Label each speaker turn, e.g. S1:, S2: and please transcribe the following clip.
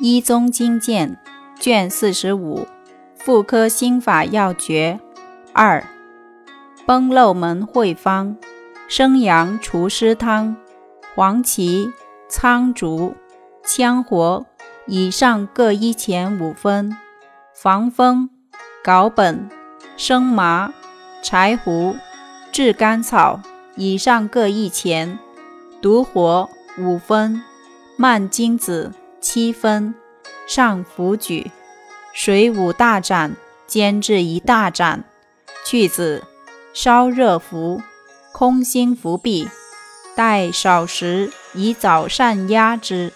S1: 一宗经鉴卷四十五妇科心法要诀。二崩漏门会方生阳除湿汤黄芪苍竹羌活以上各一钱五分防风藁本生麻柴胡炙甘草以上各一钱独活五分蔓荆子。七分，上浮举，水五大盏，煎至一大盏，去子，烧热服，空心服毕，待少时，以早膳压之。